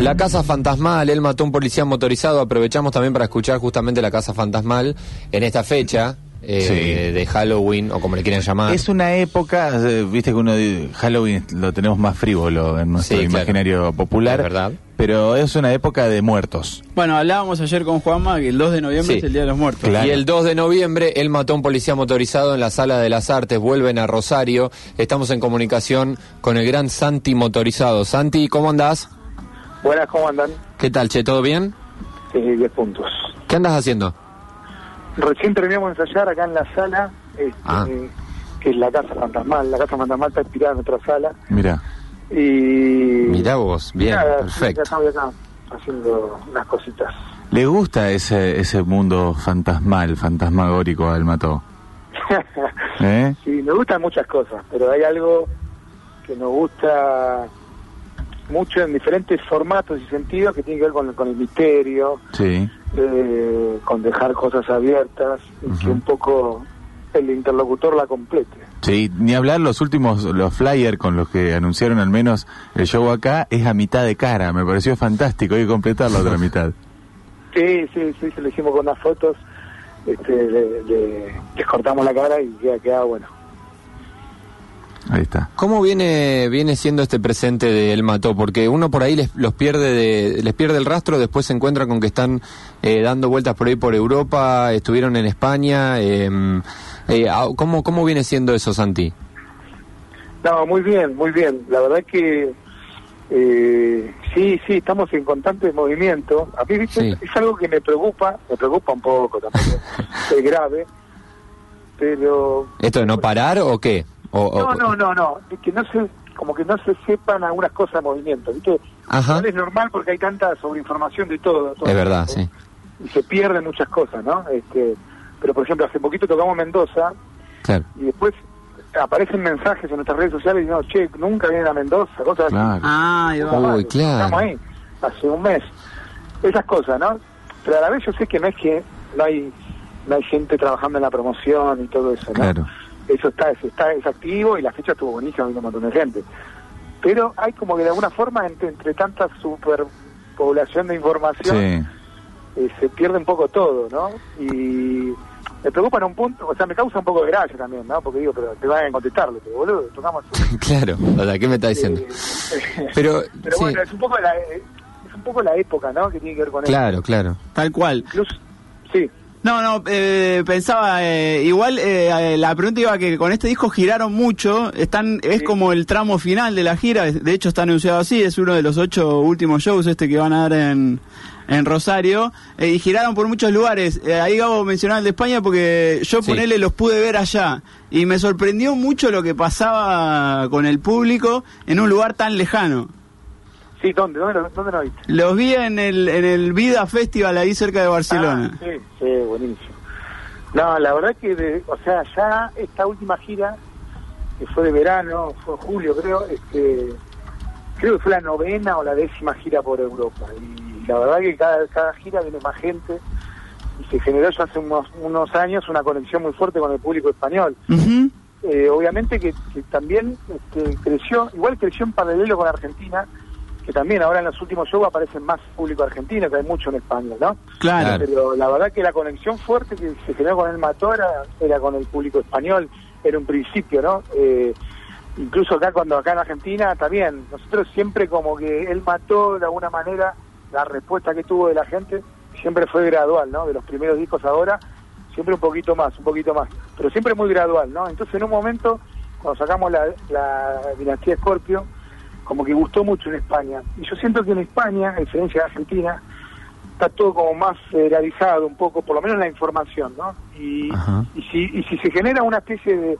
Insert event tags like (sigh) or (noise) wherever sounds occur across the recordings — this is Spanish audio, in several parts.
La casa fantasmal, él mató a un policía motorizado. Aprovechamos también para escuchar justamente la casa fantasmal en esta fecha. eh, Sí. de Halloween o como le quieran llamar. Es una época, eh, viste que uno de Halloween lo tenemos más frívolo en nuestro Sí, claro. imaginario popular, Es verdad. pero es una época de muertos. Bueno, hablábamos ayer con Juanma que el 2 de noviembre Sí. es el Día de los Muertos. Claro. Y el 2 de noviembre él mató a un policía motorizado en la sala de las artes. Vuelven a Rosario. Estamos en comunicación con el gran Santi motorizado. Santi, ¿cómo andás? Buenas, ¿cómo andan? ¿Qué tal, che? ¿Todo bien? Sí, 10 puntos. ¿Qué andas haciendo? Recién terminamos de ensayar acá en la sala, este, Ah. que es la casa fantasmal. La casa fantasmal está inspirada en nuestra sala. Mira, Y. Mirá vos, bien, Nada, perfecto. Ya estamos acá haciendo unas cositas. ¿le gusta ese ese mundo fantasmal, fantasmagórico al mató? (laughs) ¿Eh? sí, me gustan muchas cosas, pero hay algo que nos gusta mucho en diferentes formatos y sentidos que tiene que ver con, con el misterio, Sí. eh, con dejar cosas abiertas y que un poco el interlocutor la complete. Sí, ni hablar los últimos, los flyers con los que anunciaron al menos el show acá, es a mitad de cara, me pareció fantástico, hay que completar la otra (laughs) mitad. Sí, sí, sí, se lo hicimos con unas fotos, este, le, le- les cortamos la cara y queda, queda bueno. Ahí está. ¿Cómo viene viene siendo este presente de El Mató? Porque uno por ahí les, los pierde de, les pierde el rastro, después se encuentra con que están eh, dando vueltas por ahí por Europa, estuvieron en España. eh, eh, ah, ¿cómo, ¿Cómo viene siendo eso, Santi? No, muy bien, muy bien. La verdad que eh, sí, sí, estamos en constante movimiento. A mí, ¿viste? Sí. es algo que me preocupa, me preocupa un poco tampoco, (laughs) es grave, pero... ¿Esto de no parar o qué? O, o- No, no, no, no, es que no se, como que no se sepan algunas cosas de movimiento, ¿viste? Ajá. No es normal porque hay tanta sobreinformación de todo. todo Es verdad, tiempo. sí. Y se pierden muchas cosas, ¿no? Este, pero, por ejemplo, hace poquito tocamos Mendoza Claro. y después aparecen mensajes en nuestras redes sociales diciendo, che, nunca vienen a Mendoza, cosas así. Claro. Ah, ahí va. Uy, claro. Estamos ahí, hace un mes. Esas cosas, ¿no? Pero a la vez yo sé que no es que no hay, no hay gente trabajando en la promoción y todo eso, ¿no? Claro. Eso está, es, está, es activo y la fecha estuvo buenísima, vino un montón de gente. Pero hay como que de alguna forma, entre, entre tanta superpoblación de información, Sí. eh, se pierde un poco todo, ¿no? Y me preocupa en un punto, o sea, me causa un poco de gracia también, ¿no? Porque digo, pero te van a contestarlo, pero boludo, tocamos... (laughs) claro. O sea, ¿qué me está diciendo? Eh, (laughs) Pero, pero sí, bueno, es un poco la, eh, es un poco la época, ¿no? Que tiene que ver con eso. claro, claro. Tal cual. Incluso, sí, No, no, eh, pensaba, eh, igual eh, la pregunta iba que con este disco giraron mucho, están es Sí. como el tramo final de la gira, de hecho está anunciado así, es uno de los ocho últimos shows este que van a dar en, en Rosario, eh, y giraron por muchos lugares, Eh, ahí Gabo mencionaba el de España porque yo Sí. ponele los pude ver allá, y me sorprendió mucho lo que pasaba con el público en un lugar tan lejano. Sí, ¿dónde? ¿Dónde, lo- dónde lo viste? Los vi en el, en el Vida Festival ahí cerca de Barcelona. Ah, sí, sí, buenísimo. No, la verdad que, de- o sea, ya esta última gira, que fue de verano, fue en julio creo, este, creo que fue la novena o la décima gira por Europa. Y la verdad que cada, cada gira viene más gente y se generó ya hace unos, unos años una conexión muy fuerte con el público español. Eh, obviamente que, que también este, creció, igual creció en paralelo con Argentina, que también ahora en los últimos shows aparecen más público argentino, que hay mucho en España, ¿no? Claro. Pero la verdad que la conexión fuerte que se generó con el Mató era, era con el público español, era un principio, ¿no? Eh, incluso acá cuando acá en Argentina también, nosotros siempre como que él mató de alguna manera la respuesta que tuvo de la gente, siempre fue gradual, ¿no? De los primeros discos ahora, siempre un poquito más, un poquito más, pero siempre muy gradual, ¿no? Entonces en un momento, cuando sacamos la, la dinastía Scorpio, como que gustó mucho en España. Y yo siento que en España, a diferencia de Argentina, está todo como más federalizado un poco, por lo menos la información, ¿no? Y, y, si, y si se genera una especie de,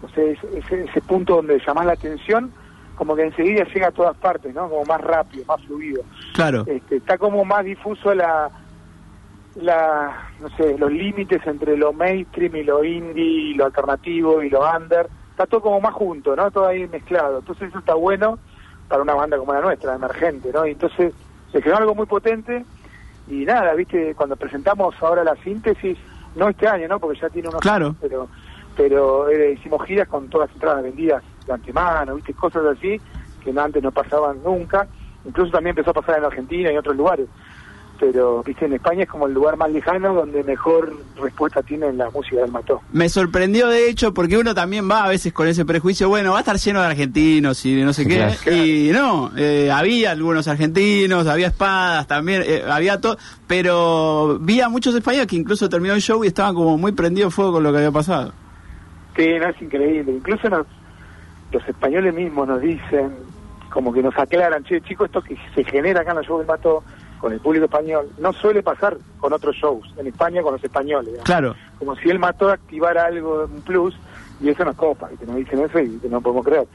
no sé, ese, ese- ese punto donde llamás la atención, como que enseguida llega a todas partes, ¿no? Como más rápido, más fluido. Claro. Este, está como más difuso la, la, no sé, los límites entre lo mainstream y lo indie, y lo alternativo y lo under. Está todo como más junto, ¿no? Todo ahí mezclado. Entonces eso está bueno para una banda como la nuestra, emergente, ¿no? Y entonces se creó algo muy potente y nada, viste, cuando presentamos ahora la síntesis, no este año, ¿no? Porque ya tiene unos Claro. años, pero pero eh, hicimos giras con todas las entradas vendidas de antemano, viste, cosas así que antes no pasaban nunca. Incluso también empezó a pasar en Argentina y en otros lugares. Pero, viste, en España es como el lugar más lejano donde mejor respuesta tiene la música del Mató. Me sorprendió de hecho porque uno también va a veces con ese prejuicio, bueno, va a estar lleno de argentinos y no sé qué. Claro. Y no, eh, había algunos argentinos, había espadas también, eh, había todo, pero vi a muchos españoles que incluso terminó el show y estaban como muy prendidos fuego con lo que había pasado. Sí, no, es increíble. Incluso nos- los españoles mismos nos dicen, como que nos aclaran, che, chicos, esto que se genera acá en los shows del Mató con el público español, no suele pasar con otros shows, en España con los españoles. Claro. Como si el Mató activara algo, un plus, y eso nos copa, y que nos dicen eso y que no podemos creer.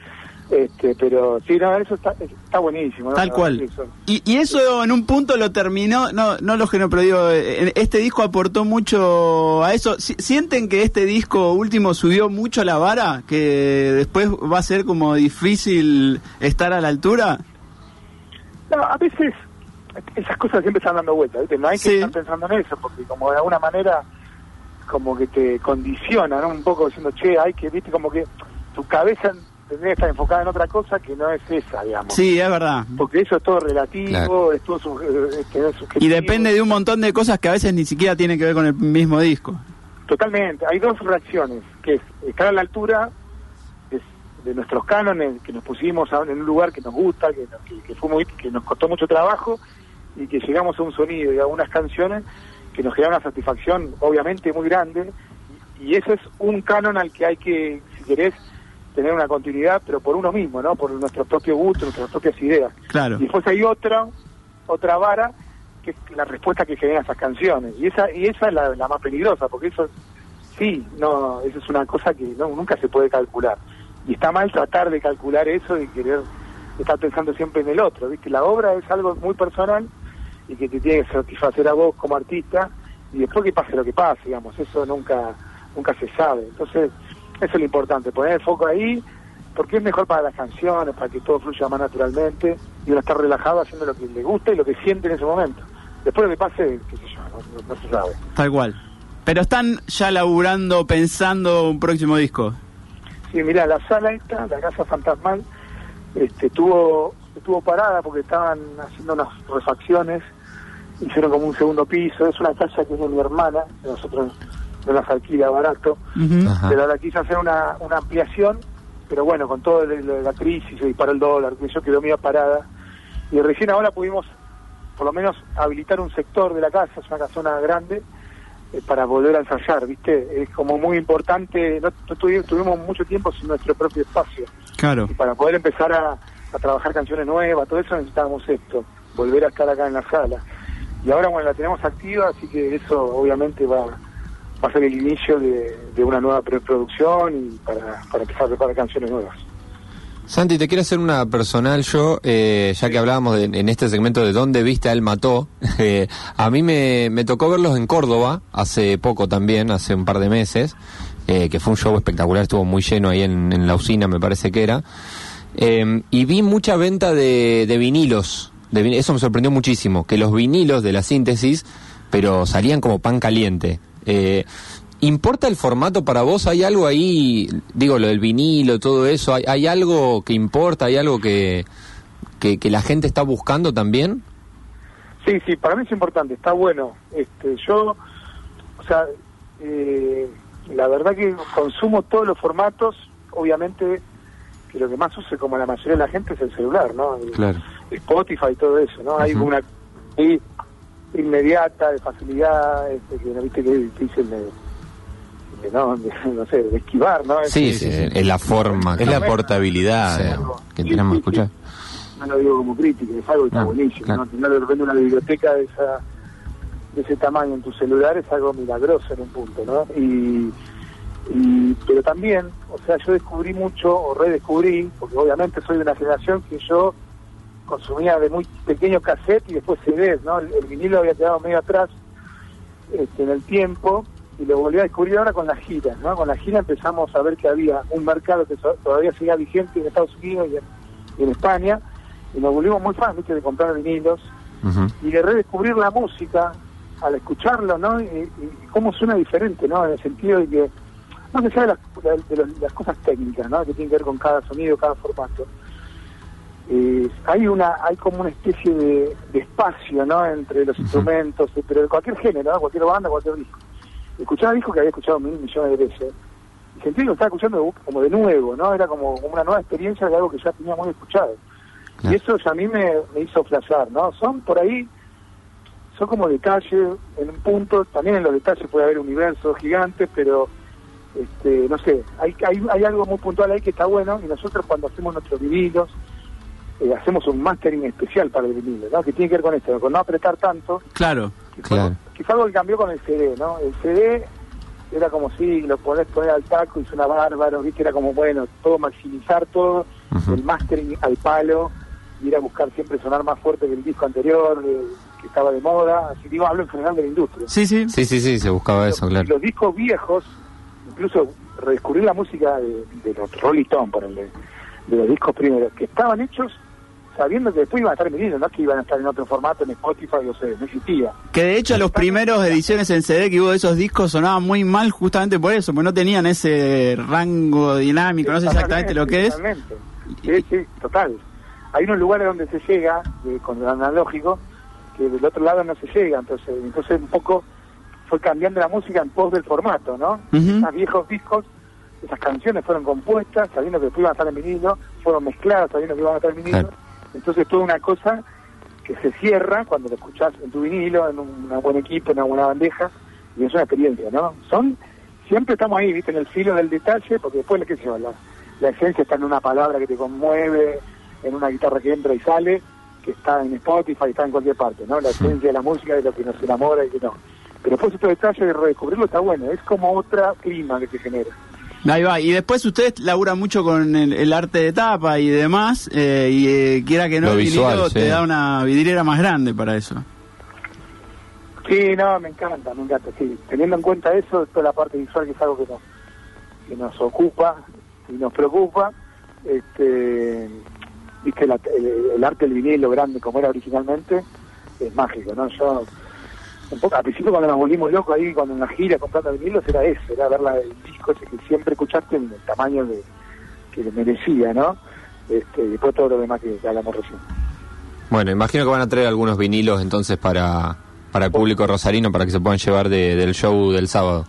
Este, pero sí, no, eso está, está buenísimo. ¿no? Tal cual. eso. Y, y eso en un punto lo terminó, no, no lo que no, pero digo, este disco aportó mucho a eso. Si- ¿Sienten que este disco último subió mucho la vara? ¿Que después va a ser como difícil estar a la altura? No, a veces esas cosas siempre están dando vueltas, ¿viste? No hay que Sí. estar pensando en eso, porque como de alguna manera como que te condiciona, ¿no? Un poco diciendo, che, hay que, viste, como que tu cabeza tendría que estar enfocada en otra cosa que no es esa, digamos. Sí, es verdad. Porque eso es todo relativo, Claro. es todo eh, este, es Y depende de un montón de cosas que a veces ni siquiera tienen que ver con el mismo disco. Totalmente. Hay dos reacciones, que es estar a la altura es de nuestros cánones, que nos pusimos a- en un lugar que nos gusta, que, nos- que, que fue muy- que nos costó mucho trabajo y que llegamos a un sonido y a unas canciones que nos generaron una satisfacción obviamente muy grande y, y eso es un canon al que hay que, si querés, tener una continuidad, pero por uno mismo, ¿no? Por nuestros propios gustos, nuestras propias ideas. Claro. Y después hay otra, otra vara, que es la respuesta que generan esas canciones. Y esa, y esa es la, la más peligrosa, porque eso, sí, no, eso es una cosa que no, nunca se puede calcular. Y está mal tratar de calcular eso y querer estar pensando siempre en el otro, ¿viste? La obra es algo muy personal y que te tiene que satisfacer a vos como artista y después que pase lo que pase, digamos, eso nunca, nunca se sabe. Entonces, eso es lo importante, poner el foco ahí, porque es mejor para las canciones, para que todo fluya más naturalmente y uno está relajado haciendo lo que le gusta y lo que siente en ese momento. Después lo que pase, qué sé yo, no, no- no se sabe. Tal cual. Pero están ya laburando, pensando un próximo disco. Sí, mira, la sala esta, la casa fantasmal, este, estuvo, estuvo parada porque estaban haciendo unas refacciones, hicieron como un segundo piso, es una casa que es de mi hermana, que nosotros no nos alquila barato, Ujú. Ajá. pero ahora quiso hacer una, una ampliación, pero bueno, con toda la crisis se disparó el dólar, que eso quedó medio parada, y recién ahora pudimos por lo menos habilitar un sector de la casa, es una casona grande, eh, para volver a ensayar, ¿viste? Es como muy importante, no, no tuvi- tuvimos mucho tiempo sin nuestro propio espacio, Claro. y para poder empezar a, a trabajar canciones nuevas, todo eso necesitábamos esto, volver a estar acá en la sala. Y ahora, bueno, la tenemos activa, así que eso obviamente va, va a ser el inicio de, una nueva preproducción y para, para empezar a preparar canciones nuevas. Santi, te quiero hacer una personal yo, eh, ya que hablábamos de- en este segmento de dónde viste a él mató. (laughs) eh, a mí me, tocó verlos en Córdoba hace poco también, hace un par de meses, eh, que fue un show espectacular, estuvo muy lleno ahí en, la usina, me parece que era. Eh, y vi mucha venta de vinilos. De eso me sorprendió muchísimo, que los vinilos de la síntesis, pero salían como pan caliente. Eh, ¿Importa el formato para vos? ¿Hay algo ahí, digo, lo del vinilo, todo eso? ¿Hay, hay algo que importa? ¿Hay algo que, que, que la gente está buscando también? Sí, sí, para mí es importante, está bueno. Este, yo, o sea, eh, la verdad que consumo todos los formatos, obviamente que lo que más use como la mayoría de la gente es el celular, ¿no? Claro. Spotify y todo eso, ¿no? Hay una y inmediata, de facilidad, este, que no viste que es difícil de, de no, de- no sé, de esquivar, ¿no? Sí, Es- sí, es la forma. Es la portabilidad. Sí. digamos. que tenemos que escuchar. no lo digo como crítica, es algo que está Ah, buenísimo, claro. ¿no? Tener de repente una biblioteca de esa de ese tamaño en tu celular es algo milagroso en un punto, ¿no? Y, y pero también, o sea, yo descubrí mucho o redescubrí, porque obviamente soy de una generación que yo consumía de muy pequeño cassette y después CDs, ¿no? El, el vinilo había quedado medio atrás este, en el tiempo y lo volví a descubrir ahora con las giras, ¿no? Con las giras empezamos a ver que había un mercado que so- todavía seguía vigente en Estados Unidos y en, y en España y nos volvimos muy fans, ¿viste? De comprar vinilos y de redescubrir la música al escucharlo, ¿no? Y, y cómo suena diferente, ¿no? En el sentido de que, no que sea de las, de los- las cosas técnicas, ¿no? Que tienen que ver con cada sonido, cada formato. Eh, hay una hay como una especie de, de espacio no entre los instrumentos pero de cualquier género ¿no? cualquier banda cualquier disco. Escuchaba discos que había escuchado mil millones de veces y sentí que lo estaba escuchando como de nuevo no era como, como una nueva experiencia de algo que ya tenía muy escuchado. Claro. y eso ya a mí me, me hizo flashar no son por ahí son como detalles en un punto también en los detalles puede haber universos gigantes pero este, no sé, hay, hay, hay algo muy puntual ahí que está bueno y nosotros cuando hacemos nuestros vinilos eh, hacemos un mastering especial para el vinilo, ¿no? que tiene que ver con esto, con no apretar tanto, Claro. que fue, Claro. que fue algo que cambió con el CD, ¿no? El CD era como si lo podés poner al taco y suena bárbaro, ¿viste? Era como, bueno, todo maximizar todo, el mastering al palo, ir a buscar siempre sonar más fuerte que el disco anterior, eh, que estaba de moda, así digo, hablo en general de la industria. Sí, sí. Sí, sí, sí, se buscaba eso, Los- claro. Los discos viejos, incluso redescubrir la música de, de los Rolling Stones, por de, de los discos primeros, que estaban hechos sabiendo que después iban a estar en vinilo, no que iban a estar en otro formato, en Spotify, o sea, no existía. Que de hecho los primeros ediciones en CD que hubo de esos discos sonaban muy mal justamente por eso, porque no tenían ese rango dinámico, no sé exactamente lo que es. Totalmente. Sí, sí, total. Hay unos lugares donde se llega, eh, con el analógico, que del otro lado no se llega, entonces, entonces un poco fue cambiando la música en pos del formato, ¿no? Esos viejos discos, esas canciones fueron compuestas sabiendo que después iban a estar en vinilo, fueron mezcladas sabiendo que iban a estar en vinilo, Claro. Entonces toda una cosa que se cierra cuando lo escuchás en tu vinilo, en un buen equipo, en una buena bandeja, y es una experiencia, ¿no? Son, siempre estamos ahí, viste, en el filo del detalle, porque después, qué sé yo, la, la esencia está en una palabra que te conmueve, en una guitarra que entra y sale, que está en Spotify, está en cualquier parte, ¿no? La esencia de la música, de lo que nos enamora y que no. Pero después estos detalles de redescubrirlo está bueno, es como otra clima que se genera. Ahí va. Y después ustedes laburan mucho con el, el arte de tapa y demás, eh, y eh, quiera que no, Lo el visual, vinilo sí. te da una vidriera más grande para eso. Sí, no, me encanta, me encanta, sí. Teniendo en cuenta eso, toda la parte visual que es algo que nos, que nos ocupa y nos preocupa, este, viste, la- el, el arte del vinilo grande como era originalmente, es mágico, ¿no? Yo, un poco, al principio cuando nos volvimos locos ahí, cuando en la gira comprando vinilos, era eso, era ver la, el disco ese que siempre escuchaste en el tamaño de, que le merecía, ¿no? Este, y después todo lo demás que, que hablamos recién. Bueno, imagino que van a traer algunos vinilos entonces para, para el público rosarino para que se puedan llevar de- del show del sábado.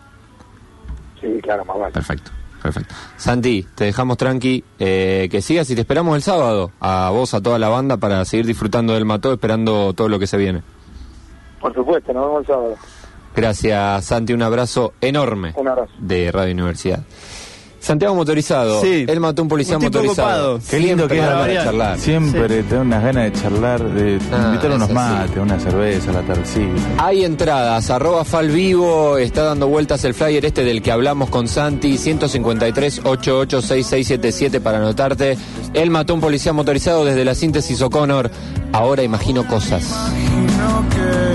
Sí, claro, más vale. Perfecto, perfecto. Santi, te dejamos tranqui, eh, que sigas y te esperamos el sábado, a vos, a toda la banda, para seguir disfrutando del mató, esperando todo lo que se viene. Por supuesto, nos vemos el sábado. Gracias, Santi, un abrazo enorme Un abrazo. de Radio Universidad. Santiago Motorizado, Sí. él mató a un policía Un motorizado. copado. Qué lindo que es hablar. charlar. Siempre te da unas ganas de charlar, de Ah, invitar unos mates, una cerveza la tardecita. Hay entradas, arroba Falvivo, está dando vueltas el flyer este del que hablamos con Santi, 153 886677 para anotarte. Él mató a un policía motorizado desde la síntesis O'Connor. Ahora imagino cosas. Imagino que